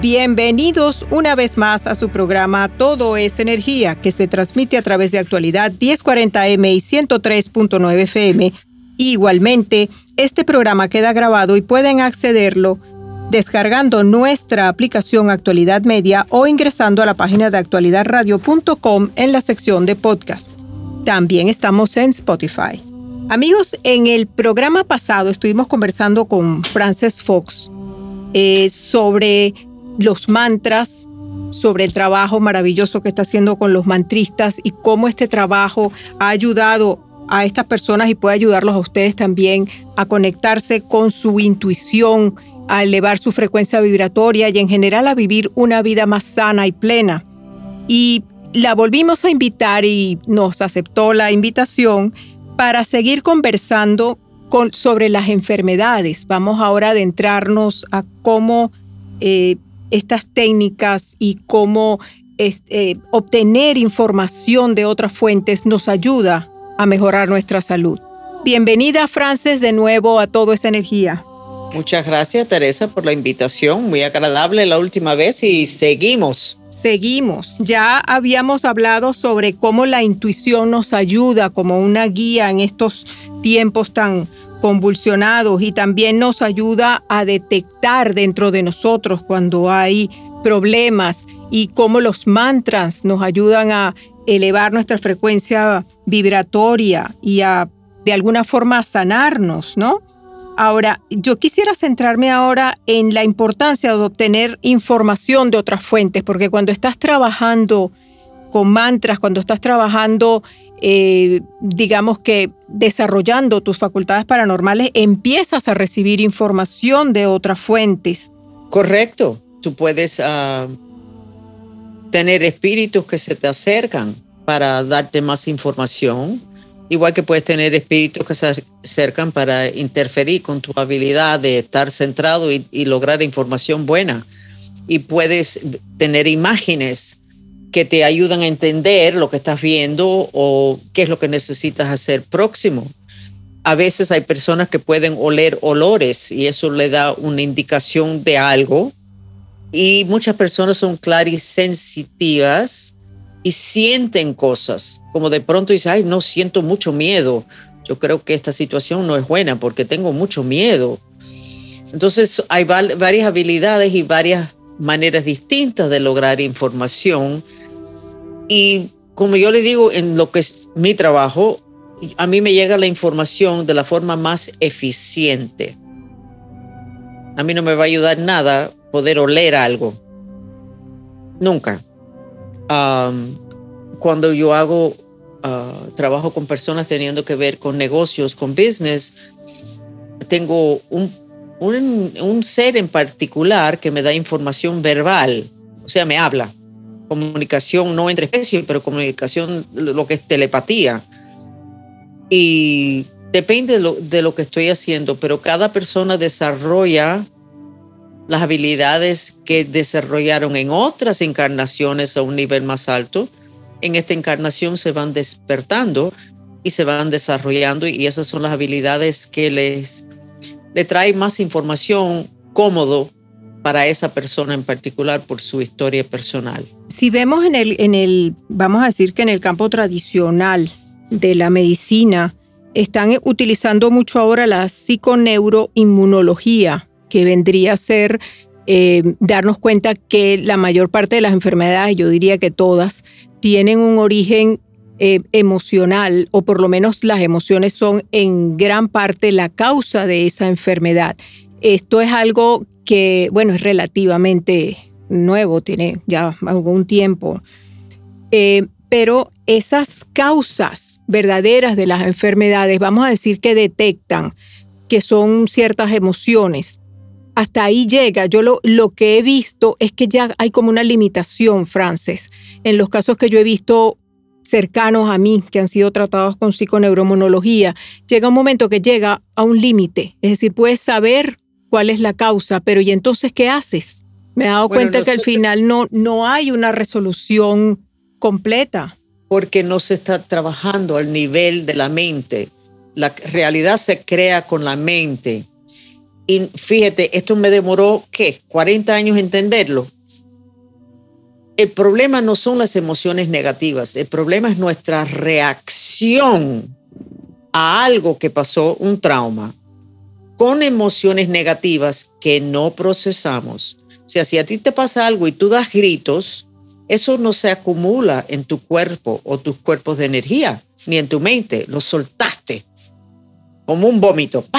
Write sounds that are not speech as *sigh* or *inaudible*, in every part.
bienvenidos una vez más a su programa Todo es Energía, que se transmite a través de actualidad 1040M y 103.9 FM. igualmente, este programa queda grabado y pueden accederlo descargando nuestra aplicación Actualidad Media o ingresando a la página de actualidadradio.com en la sección de podcast. También estamos en Spotify. Amigos, en el programa pasado estuvimos conversando con Frances Fox eh, sobre los mantras, sobre el trabajo maravilloso que está haciendo con los mantristas y cómo este trabajo ha ayudado a estas personas y puede ayudarlos a ustedes también a conectarse con su intuición, a elevar su frecuencia vibratoria y en general a vivir una vida más sana y plena. Y la volvimos a invitar y nos aceptó la invitación para seguir conversando sobre las enfermedades. Vamos ahora a adentrarnos a cómo eh, estas técnicas y cómo eh, obtener información de otras fuentes nos ayuda a mejorar nuestra salud. Bienvenida, Frances, de nuevo a Todo esa Energía. Muchas gracias, Teresa, por la invitación. Muy agradable la última vez y seguimos. Seguimos. Ya habíamos hablado sobre cómo la intuición nos ayuda como una guía en estos tiempos tan convulsionados y también nos ayuda a detectar dentro de nosotros cuando hay problemas y cómo los mantras nos ayudan a elevar nuestra frecuencia vibratoria y a de alguna forma sanarnos, ¿no? Ahora, yo quisiera centrarme ahora en la importancia de obtener información de otras fuentes, porque cuando estás trabajando con mantras, cuando estás trabajando eh, digamos que desarrollando tus facultades paranormales, empiezas a recibir información de otras fuentes. Correcto. Tú puedes ah, tener espíritus que se te acercan para darte más información. Igual que puedes tener espíritus que se acercan para interferir con tu habilidad de estar centrado y, y lograr información buena. Y puedes tener imágenes que te ayudan a entender lo que estás viendo o qué es lo que necesitas hacer próximo. A veces hay personas que pueden oler olores y eso le da una indicación de algo. Y muchas personas son clarisensitivas y sienten cosas, como de pronto dice, ay, no siento mucho miedo. Yo creo que esta situación no es buena porque tengo mucho miedo. Entonces hay varias habilidades y varias maneras distintas de lograr información y como yo le digo en lo que es mi trabajo, a mí me llega la información de la forma más eficiente. A mí no me va a ayudar nada poder oler algo. Nunca. cuando yo hago ah, trabajo con personas teniendo que ver con negocios, con business, tengo un, un ser en particular que me da información verbal, o sea, me habla comunicación no entre especies, pero comunicación, lo que es telepatía. Y depende de lo, de lo que estoy haciendo, pero cada persona desarrolla las habilidades que desarrollaron en otras encarnaciones a un nivel más alto. En esta encarnación se van despertando y se van desarrollando y esas son las habilidades que les le trae más información cómodo para esa persona en particular por su historia personal. Si vemos en el, en el, vamos a decir que en el campo tradicional de la medicina, están utilizando mucho ahora la psiconeuroinmunología, que vendría a ser eh, darnos cuenta que la mayor parte de las enfermedades, yo diría que todas, tienen un origen eh, emocional o por lo menos las emociones son en gran parte la causa de esa enfermedad. Esto es algo que, bueno, es relativamente nuevo, tiene ya algún tiempo. Eh, pero esas causas verdaderas de las enfermedades, vamos a decir que detectan que son ciertas emociones. Hasta ahí llega. Yo lo, lo que he visto es que ya hay como una limitación, Frances. En los casos que yo he visto cercanos a mí, que han sido tratados con psiconeuromonología, llega un momento que llega a un límite. Es decir, puedes saber cuál es la causa, pero ¿y entonces qué haces? Me he dado cuenta que al final no, no hay una resolución completa. Porque no se está trabajando al nivel de la mente. La realidad se crea con la mente. Y fíjate, esto me demoró, ¿qué? 40 años entenderlo. El problema no son las emociones negativas, el problema es nuestra reacción a algo que pasó, un trauma, con emociones negativas que no procesamos. O sea, si a ti te pasa algo y tú das gritos, eso no se acumula en tu cuerpo o tus cuerpos de energía, ni en tu mente, lo soltaste como un vómito. ¡Pah!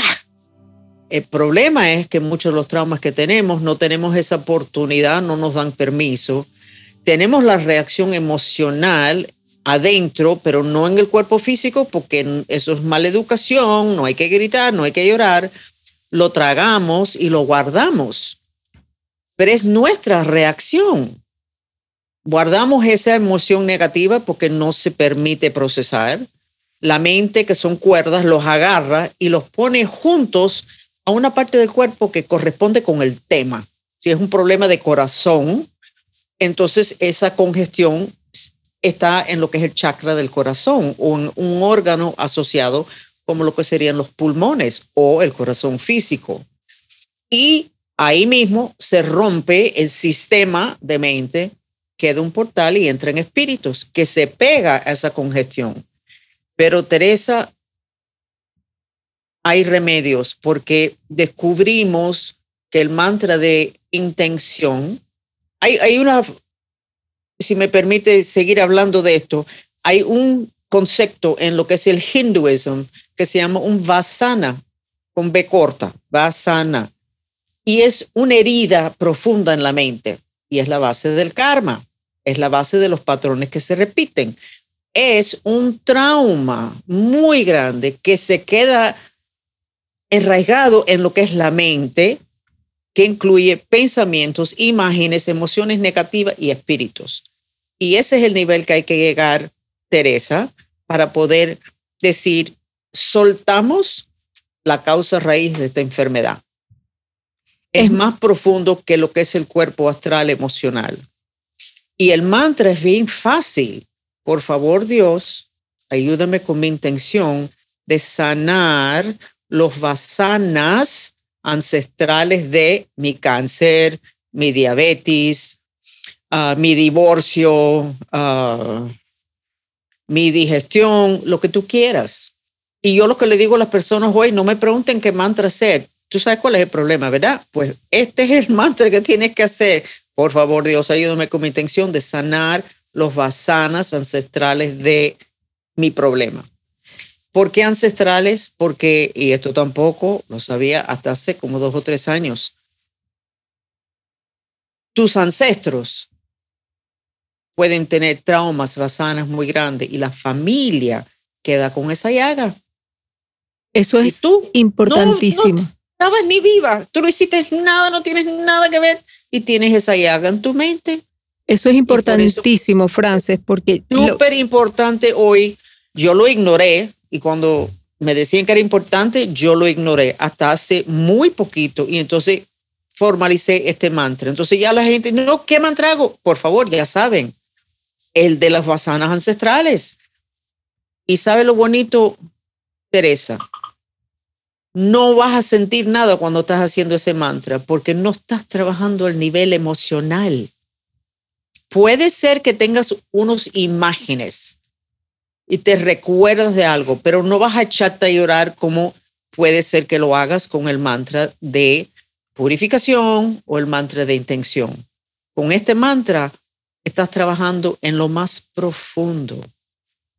El problema es que muchos de los traumas que tenemos no tenemos esa oportunidad, no nos dan permiso. Tenemos la reacción emocional adentro, pero no en el cuerpo físico, porque eso es mala educación, no hay que gritar, no hay que llorar. Lo tragamos y lo guardamos. Pero es nuestra reacción. Guardamos esa emoción negativa porque no se permite procesar. La mente, que son cuerdas, los agarra y los pone juntos a una parte del cuerpo que corresponde con el tema. Si es un problema de corazón, entonces esa congestión está en lo que es el chakra del corazón o en un órgano asociado como lo que serían los pulmones o el corazón físico. Y ahí mismo se rompe el sistema de mente, queda un portal y entra en espíritus que se pega a esa congestión. Pero Teresa, hay remedios porque descubrimos que el mantra de intención, hay, hay una, si me permite seguir hablando de esto, hay un concepto en lo que es el hinduismo que se llama un vasana, con B corta, vasana, y es una herida profunda en la mente y es la base del karma, es la base de los patrones que se repiten. Es un trauma muy grande que se queda enraigado en lo que es la mente, que incluye pensamientos, imágenes, emociones negativas y espíritus. Y ese es el nivel que hay que llegar, Teresa, para poder decir, soltamos la causa raíz de esta enfermedad. Es más profundo que lo que es el cuerpo astral emocional. Y el mantra es bien fácil. Por favor, Dios, ayúdame con mi intención de sanar los vasanas ancestrales de mi cáncer, mi diabetes, ah, mi divorcio, ah, mi digestión, lo que tú quieras. Y yo lo que le digo a las personas hoy, no me pregunten qué mantra hacer. Tú sabes cuál es el problema, ¿verdad? Pues este es el *laughs* mantra que tienes que hacer. Por favor, Dios, ayúdame con mi intención de sanar los vasanas ancestrales de mi problema. ¿Por qué ancestrales? Porque, y esto tampoco lo sabía hasta hace como dos o tres años, tus ancestros pueden tener traumas vasanas muy grandes y la familia queda con esa llaga. Eso es tú, importantísimo. No, estabas ni viva, tú no hiciste nada, no tienes nada que ver y tienes esa llaga en tu mente. Eso es importantísimo, Frances, porque... Súper importante hoy. Yo lo ignoré y cuando me decían que era importante, yo lo ignoré hasta hace muy poquito y entonces formalicé este mantra. Entonces ya la gente, no, ¿qué mantra hago? Por favor, ya saben, el de las vasanas ancestrales. Y sabe lo bonito, Teresa, no vas a sentir nada cuando estás haciendo ese mantra porque no estás trabajando al nivel emocional. Puede ser que tengas unas imágenes y te recuerdas de algo, pero no vas a echarte a llorar como puede ser que lo hagas con el mantra de purificación o el mantra de intención. Con este mantra estás trabajando en lo más profundo.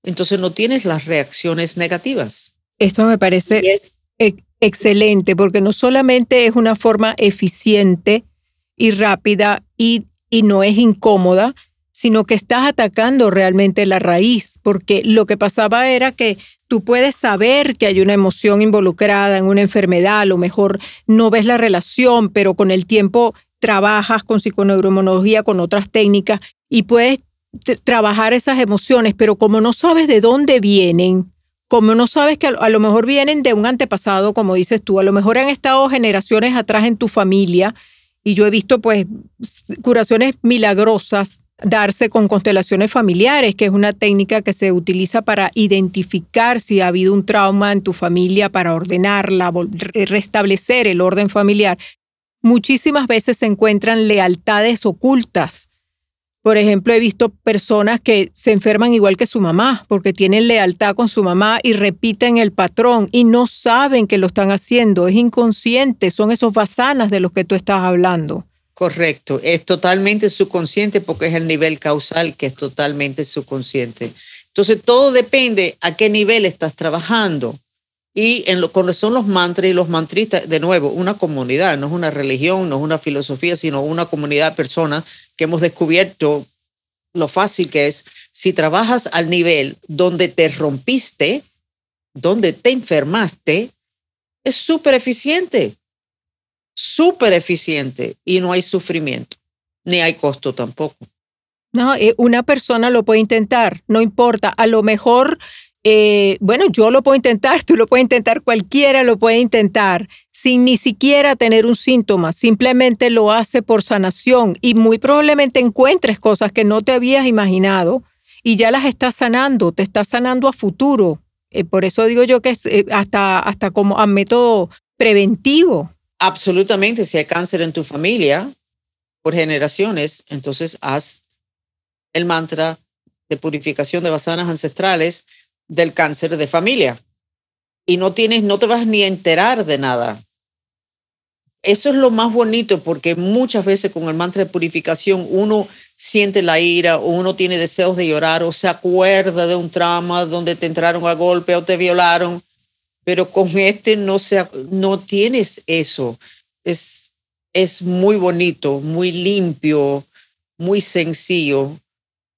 Entonces no tienes las reacciones negativas. Esto me parece excelente porque no solamente es una forma eficiente y rápida y, y no es incómoda, sino que estás atacando realmente la raíz, porque lo que pasaba era que tú puedes saber que hay una emoción involucrada en una enfermedad, a lo mejor no ves la relación, pero con el tiempo trabajas con psiconeuromonología, con otras técnicas y puedes trabajar esas emociones, pero como no sabes de dónde vienen, como no sabes que a lo mejor vienen de un antepasado, como dices tú, a lo mejor han estado generaciones atrás en tu familia, y yo he visto pues curaciones milagrosas darse con constelaciones familiares, que es una técnica que se utiliza para identificar si ha habido un trauma en tu familia, para ordenarla, restablecer el orden familiar. Muchísimas veces se encuentran lealtades ocultas. Por ejemplo, he visto personas que se enferman igual que su mamá, porque tienen lealtad con su mamá y repiten el patrón y no saben que lo están haciendo. Es inconsciente, son esos basanas de los que tú estás hablando. Correcto, es totalmente subconsciente porque es el nivel causal que es totalmente subconsciente. Entonces, todo depende a qué nivel estás trabajando. Y en lo son los mantras y los mantristas, de nuevo, una comunidad, no es una religión, no es una filosofía, sino una comunidad de personas que hemos descubierto lo fácil que es. Si trabajas al nivel donde te rompiste, donde te enfermaste, es súper eficiente súper eficiente y no hay sufrimiento, ni hay costo tampoco. No, eh, una persona lo puede intentar, no importa. A lo mejor, eh, bueno, yo lo puedo intentar, tú lo puedes intentar, cualquiera lo puede intentar, sin ni siquiera tener un síntoma. Simplemente lo hace por sanación y muy probablemente encuentres cosas que no te habías imaginado y ya las estás sanando, te estás sanando a futuro. Eh, por eso digo yo que es hasta, hasta como a método preventivo. Absolutamente, si hay cáncer en tu familia por generaciones, entonces haz el mantra de purificación de basanas ancestrales del cáncer de familia. Y no tienes, no te vas ni a enterar de nada. Eso es lo más bonito porque muchas veces con el mantra de purificación uno siente la ira o uno tiene deseos de llorar o se acuerda de un trauma donde te entraron a golpe o te violaron pero con este no, se, no tienes eso. Es, es muy bonito, muy limpio, muy sencillo,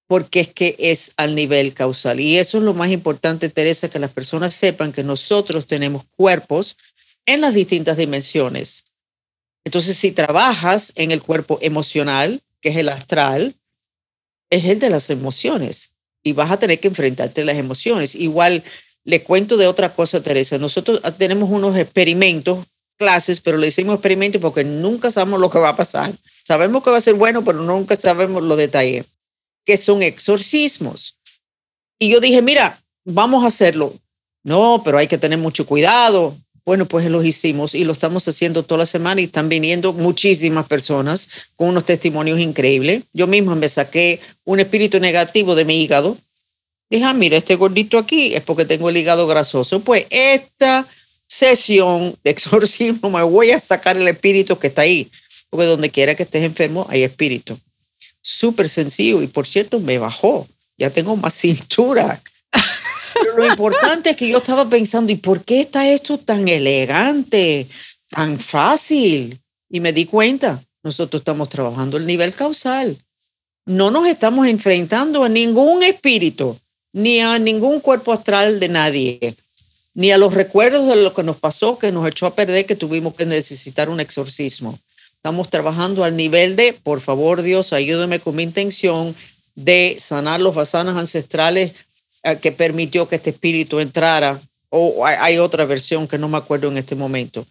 porque es que es al nivel causal. Y eso es lo más importante, Teresa, que las personas sepan que nosotros tenemos cuerpos en las distintas dimensiones. Entonces, si trabajas en el cuerpo emocional, que es el astral, es el de las emociones y vas a tener que enfrentarte a las emociones. Igual le cuento de otra cosa, Teresa. Nosotros tenemos unos experimentos, clases, pero le hicimos experimentos porque nunca sabemos lo que va a pasar. Sabemos que va a ser bueno, pero nunca sabemos los detalles, que son exorcismos. Y yo dije, mira, vamos a hacerlo. No, pero hay que tener mucho cuidado. Bueno, pues los hicimos y lo estamos haciendo toda la semana y están viniendo muchísimas personas con unos testimonios increíbles. Yo misma me saqué un espíritu negativo de mi hígado Dije, ah, mira, este gordito aquí es porque tengo el hígado grasoso. Pues esta sesión de exorcismo me voy a sacar el espíritu que está ahí, porque donde quiera que estés enfermo hay espíritu. Súper sencillo y por cierto me bajó, ya tengo más *laughs* cintura. Pero lo importante es que yo estaba pensando, ¿y por qué está esto tan elegante, tan fácil? Y me di cuenta, nosotros estamos trabajando el nivel causal. No nos estamos enfrentando a ningún espíritu ni a ningún cuerpo astral de nadie, ni a los recuerdos de lo que nos pasó, que nos echó a perder, que tuvimos que necesitar un exorcismo. Estamos trabajando al nivel de, por favor Dios, ayúdame con mi intención de sanar los basanas ancestrales eh, que permitió que este espíritu entrara, o hay otra versión que no me acuerdo en este momento.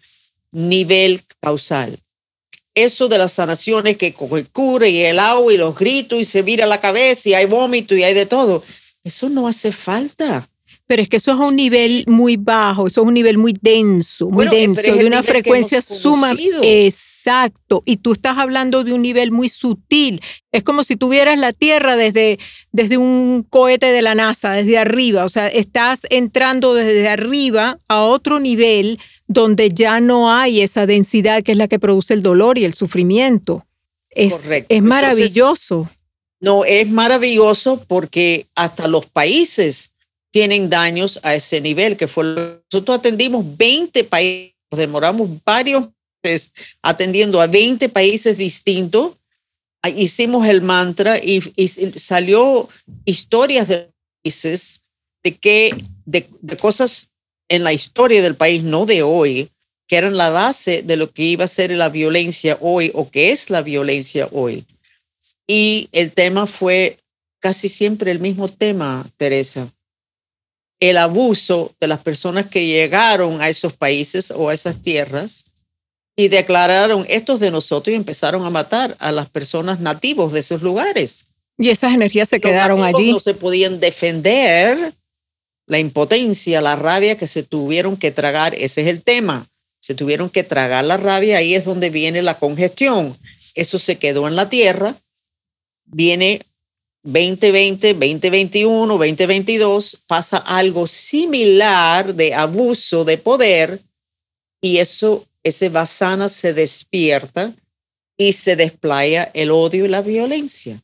Nivel causal. Eso de las sanaciones que con el cura y el agua y los gritos y se vira la cabeza y hay vómito y hay de todo eso no hace falta. Pero es que eso es un nivel muy bajo, eso es un nivel muy denso, muy Bueno, eh, denso, de una frecuencia suma. Exacto. Y tú estás hablando de un nivel muy sutil. Es como si tuvieras la Tierra desde, desde un cohete de la NASA, desde arriba. O sea, estás entrando desde arriba a otro nivel donde ya no hay esa densidad que es la que produce el dolor y el sufrimiento. Es, Correcto. es Entonces, maravilloso. No, es maravilloso porque hasta los países tienen daños a ese nivel, que fue lo nosotros atendimos 20 países, demoramos varios meses atendiendo a 20 países distintos. Ah, Hicimos el mantra y, y salió historias de países de que de, de cosas en la historia del país, no de hoy, que eran la base de lo que iba a ser la violencia hoy o que es la violencia hoy. Y el tema fue casi siempre el mismo tema, Teresa. El abuso de las personas que llegaron a esos países o a esas tierras y declararon estos de nosotros y empezaron a matar a las personas nativos de esos lugares. Y esas energías se Los quedaron allí. No se podían defender la impotencia, la rabia que se tuvieron que tragar. Ese es el tema. Se tuvieron que tragar la rabia. Ahí es donde viene la congestión. Eso se quedó en la tierra. Viene 2020, 2021, 2022. Pasa algo similar de abuso de poder y eso, ese vasana se despierta y se desplaya el odio y la violencia.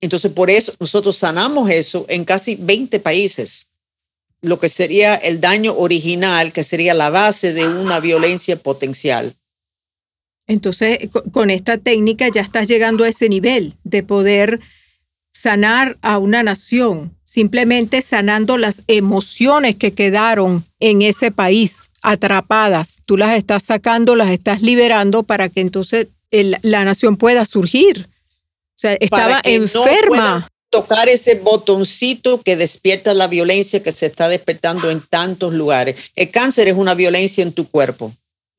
Entonces, por eso nosotros sanamos eso en casi 20 países. Lo que sería el daño original, que sería la base de una violencia potencial. Entonces, co- con esta técnica ya estás llegando a ese nivel de poder sanar a una nación, simplemente sanando las emociones que quedaron en ese país atrapadas. Tú las estás sacando, las estás liberando para que entonces el- la nación pueda surgir. O sea, estaba Para que no enferma. tocar ese botoncito que despierta la violencia que se está despertando en tantos lugares. El cáncer es una violencia en tu cuerpo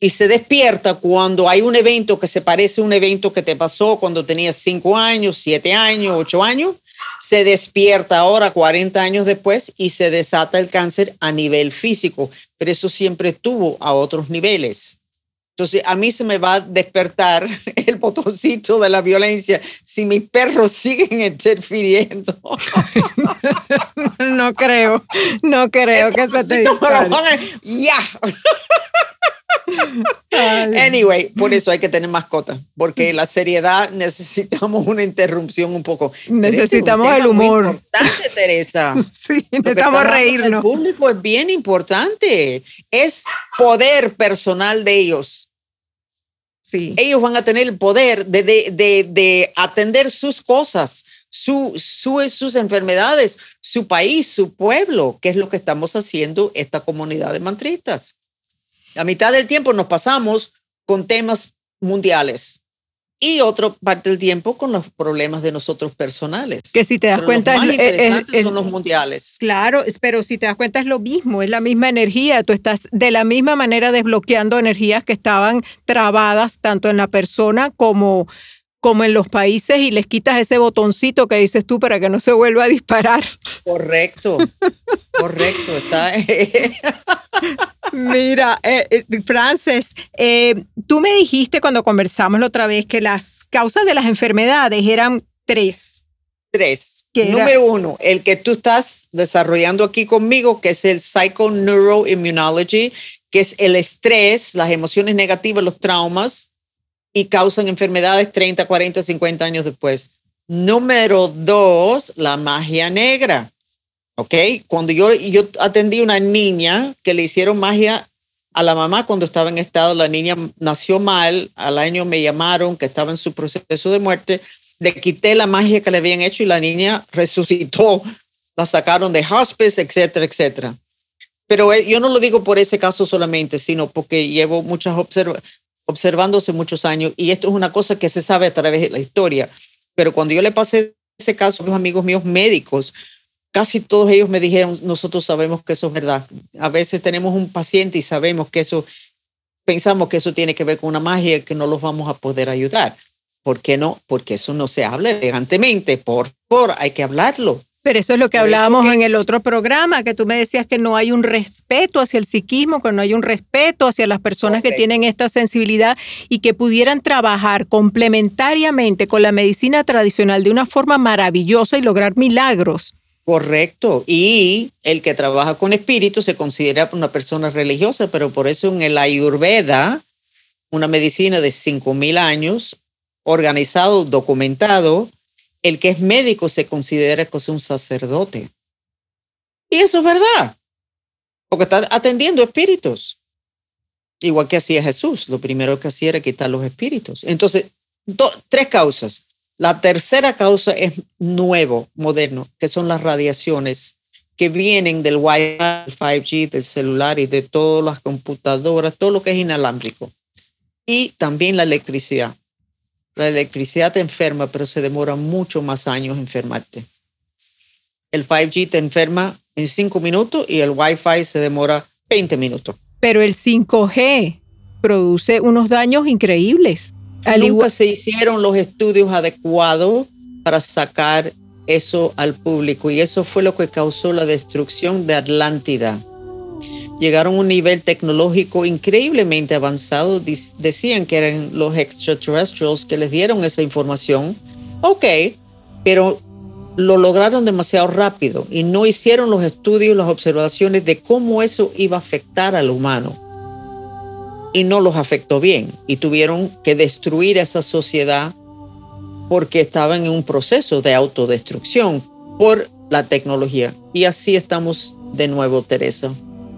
y se despierta cuando hay un evento que se parece a un evento que te pasó cuando tenías cinco años, siete años, ocho años. Se despierta ahora 40 años después y se desata el cáncer a nivel físico, pero eso siempre estuvo a otros niveles. Entonces, a mí se me va a despertar *laughs* el botoncito de la violencia si mis perros *laughs* siguen interfiriendo. *laughs* no creo, no creo que se te Ya. Anyway, por eso hay que tener mascotas, porque la seriedad necesitamos una interrupción un poco. Pero este es un Necesitamos tema el muy humor. importante, Teresa. *laughs* Sí, necesitamos hablando El reírnos. público es bien importante. Es poder personal de ellos. Sí. ellos van a tener el poder de, de, de, de atender sus cosas, su, su, sus enfermedades, su país, su pueblo, que es lo que estamos haciendo esta comunidad de mantristas. La mitad del tiempo nos pasamos con temas mundiales y otra parte del tiempo con los problemas de nosotros personales. Que si te das Pero cuenta, los más es- es- interesantes es- son los mundiales. Claro, pero si te das cuenta es lo mismo, es la misma energía. Tú estás de la misma manera desbloqueando energías que estaban trabadas tanto en la persona como, como en los países y les quitas ese botoncito que dices tú para que no se vuelva a disparar. Correcto, correcto. Está, Mira, eh, eh, Frances, eh, tú me dijiste cuando conversamos la otra vez que las causas de las enfermedades eran tres. Tres. Número uno, el que tú estás desarrollando aquí conmigo, que es el Psychoneuroimmunology, que es el estrés, las emociones negativas, los traumas, y causan enfermedades 30, 40, 50 años después. Número dos, la magia negra. ¿Ok? Cuando yo, yo atendí una niña que le hicieron magia a la mamá cuando estaba en estado, la niña nació mal, al año me llamaron que estaba en su proceso de muerte, le quité la magia que le habían hecho y la niña resucitó, la sacaron de hospice, etcétera, etcétera. Pero eh, yo no lo digo por ese caso solamente, sino porque llevo muchas observ observándose muchos años y esto es una cosa que se sabe a través de la historia. Pero cuando yo le pasé ese caso a los amigos míos médicos, casi todos ellos me dijeron, nosotros sabemos que eso es verdad. A veces tenemos un paciente y sabemos que eso, pensamos que eso tiene que ver con una magia que no los vamos a poder ayudar. ¿Por qué no? Porque eso no se habla elegantemente. Por favor, hay que hablarlo. Pero eso es lo que hablábamos en el otro programa, que tú me decías que no hay un respeto hacia el psiquismo, que no hay un respeto hacia las personas que tienen esta sensibilidad y que pudieran trabajar complementariamente con la medicina tradicional de una forma maravillosa y lograr milagros. Correcto. Y el que trabaja con espíritus se considera una persona religiosa, pero por eso en el Ayurveda, una medicina de 5.000 años, organizado, documentado, el que es médico se considera que es un sacerdote. Y eso es verdad, porque está atendiendo espíritus. Igual que hacía Jesús, lo primero que hacía era quitar los espíritus. Entonces, tres causas. La tercera causa es nuevo, moderno, que son las radiaciones que vienen del Wi-Fi, 5G, del celular y de todas las computadoras, todo lo que es inalámbrico. Y también la electricidad. La electricidad te enferma, pero se demora mucho más años enfermarte. El 5G te enferma en 5 minutos y el Wi-Fi se demora 20 minutos. Pero el 5G produce unos daños increíbles. Nunca se hicieron los estudios adecuados para sacar eso al público y eso fue lo que causó la destrucción de Atlántida llegaron a un nivel tecnológico increíblemente avanzado. Decían que eran los extraterrestres que les dieron esa información. Ok, pero lo lograron demasiado rápido y no hicieron los estudios, las observaciones de cómo eso iba a afectar al humano. Y no los afectó bien y tuvieron que destruir esa sociedad porque estaban en un proceso de autodestrucción por la tecnología. Y así estamos de nuevo, Teresa.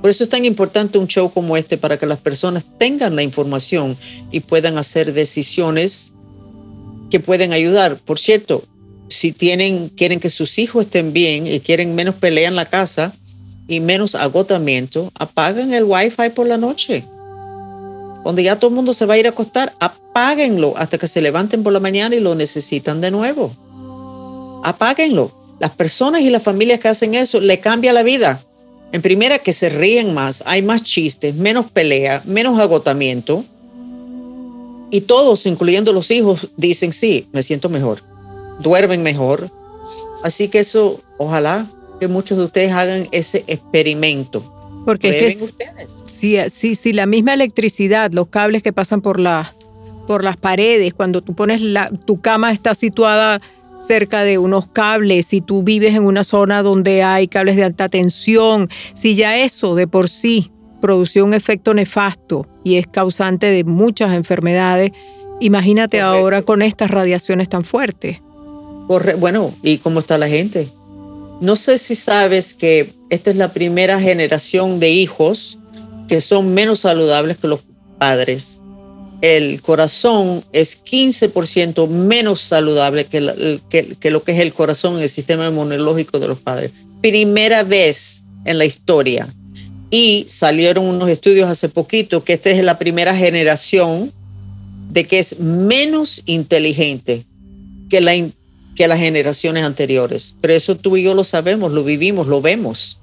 Por eso es tan importante un show como este para que las personas tengan la información y puedan hacer decisiones que pueden ayudar. Por cierto, si tienen, quieren que sus hijos estén bien y quieren menos pelea en la casa y menos agotamiento, apagan el wifi por la noche. Cuando ya todo el mundo se va a ir a acostar, apáguenlo hasta que se levanten por la mañana y lo necesitan de nuevo. Apáguenlo. Las personas y las familias que hacen eso le cambia la vida. En primera, que se ríen más, hay más chistes, menos pelea, menos agotamiento. Y todos, incluyendo los hijos, dicen, sí, me siento mejor, duermen mejor. Así que eso, ojalá que muchos de ustedes hagan ese experimento. Porque es que ustedes. Si, si, la misma electricidad, los cables que pasan por, la, por las paredes, cuando tú pones la, tu cama está situada cerca de unos cables, si tú vives en una zona donde hay cables de alta tensión, si ya eso de por sí produce un efecto nefasto y es causante de muchas enfermedades, imagínate ahora con estas radiaciones tan fuertes. Bueno, ¿y cómo está la gente? No sé si sabes que esta es la primera generación de hijos que son menos saludables que los padres el corazón es 15% menos saludable que, lo que es el corazón el sistema inmunológico de los padres. Primera vez en la historia. Y salieron unos estudios hace poquito que esta es la primera generación de que es menos inteligente que las generaciones anteriores. Pero eso tú y yo lo sabemos, lo vivimos, lo vemos.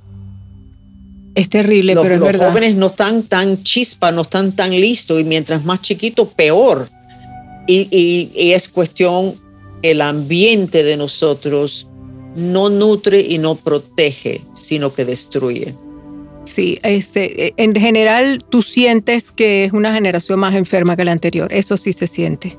Es terrible, pero es los verdad. Los jóvenes no están tan chispa, no están tan listos y mientras más chiquito, peor. Y, es cuestión, el ambiente de nosotros no nutre y no protege, sino que destruye. Sí, este, en general tú sientes que es una generación más enferma que la anterior, eso sí se siente.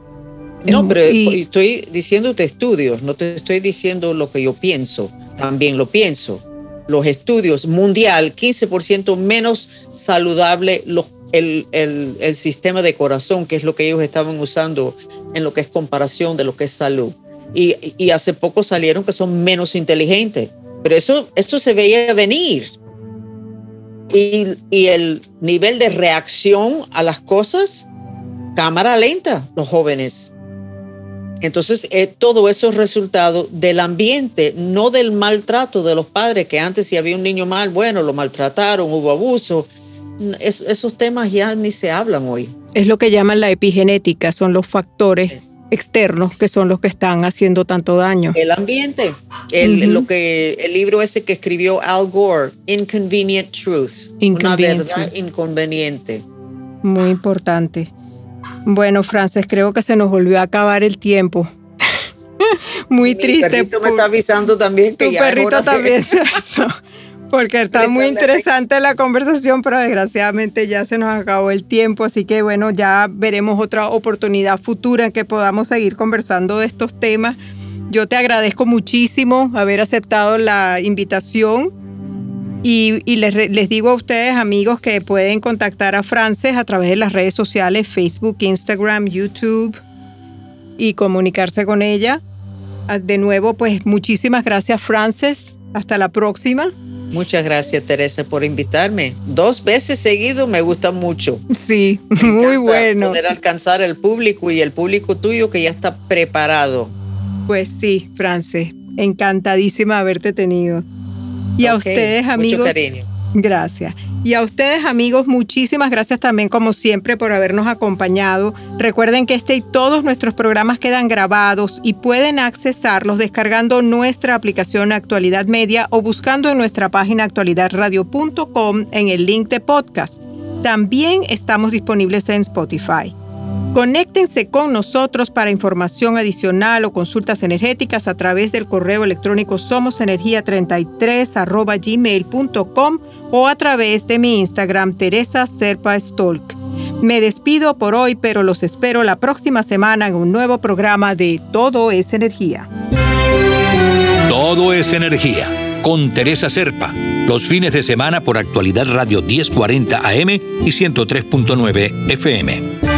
No, pero estoy diciéndote estudios, no te estoy diciendo lo que yo pienso, también lo pienso los estudios mundial, 15% menos saludable el, sistema de corazón, que es lo que ellos estaban usando en lo que es comparación de lo que es salud. Y, hace poco salieron que son menos inteligentes, pero eso, eso se veía venir. Y, y el nivel de reacción a las cosas, cámara lenta, los jóvenes. Entonces, eh, todo eso es resultado del ambiente, no del maltrato de los padres, que antes si había un niño mal, bueno, lo maltrataron, hubo abuso. esos temas ya ni se hablan hoy. Es lo que llaman la epigenética, son los factores externos que son los que están haciendo tanto daño. El ambiente, el, lo que, el libro ese que escribió Al Gore, Inconvenient Truth, una verdad inconveniente. Muy importante. Bueno, Frances, creo que se nos volvió a acabar el tiempo. *laughs* muy triste. Mi perrito me está avisando también que tu perrito también *laughs* se porque está muy interesante la conversación, pero desgraciadamente ya se nos acabó el tiempo, así que bueno, ya veremos otra oportunidad futura en que podamos seguir conversando de estos temas. Yo te agradezco muchísimo haber aceptado la invitación y, les, les, digo a ustedes, amigos, que pueden contactar a Frances a través de las redes sociales, Facebook, Instagram, YouTube, y comunicarse con ella. Ah, de nuevo, pues muchísimas gracias, Frances. Hasta la próxima. Muchas gracias, Teresa, por invitarme. Dos veces seguido me gusta mucho. Sí, *laughs* muy bueno. Poder alcanzar el público y el público tuyo que ya está preparado. Pues sí, France, encantadísima haberte tenido. Y a ustedes, amigos. Mucho cariño. Gracias. Y a ustedes amigos, muchísimas gracias también como siempre por habernos acompañado. Recuerden que este y todos nuestros programas quedan grabados y pueden accesarlos descargando nuestra aplicación Actualidad Media o buscando en nuestra página actualidadradio.com en el link de podcast. También estamos disponibles en Spotify. Conéctense con nosotros para información adicional o consultas energéticas a través del correo electrónico somosenergia33 gmail.com o a través de mi Instagram Teresa Serpa Stolk. Me despido por hoy, pero los espero la próxima semana en un nuevo programa de Todo es Energía. Todo es Energía con Teresa Serpa, los fines de semana por actualidad Radio 1040 AM y 103.9 FM.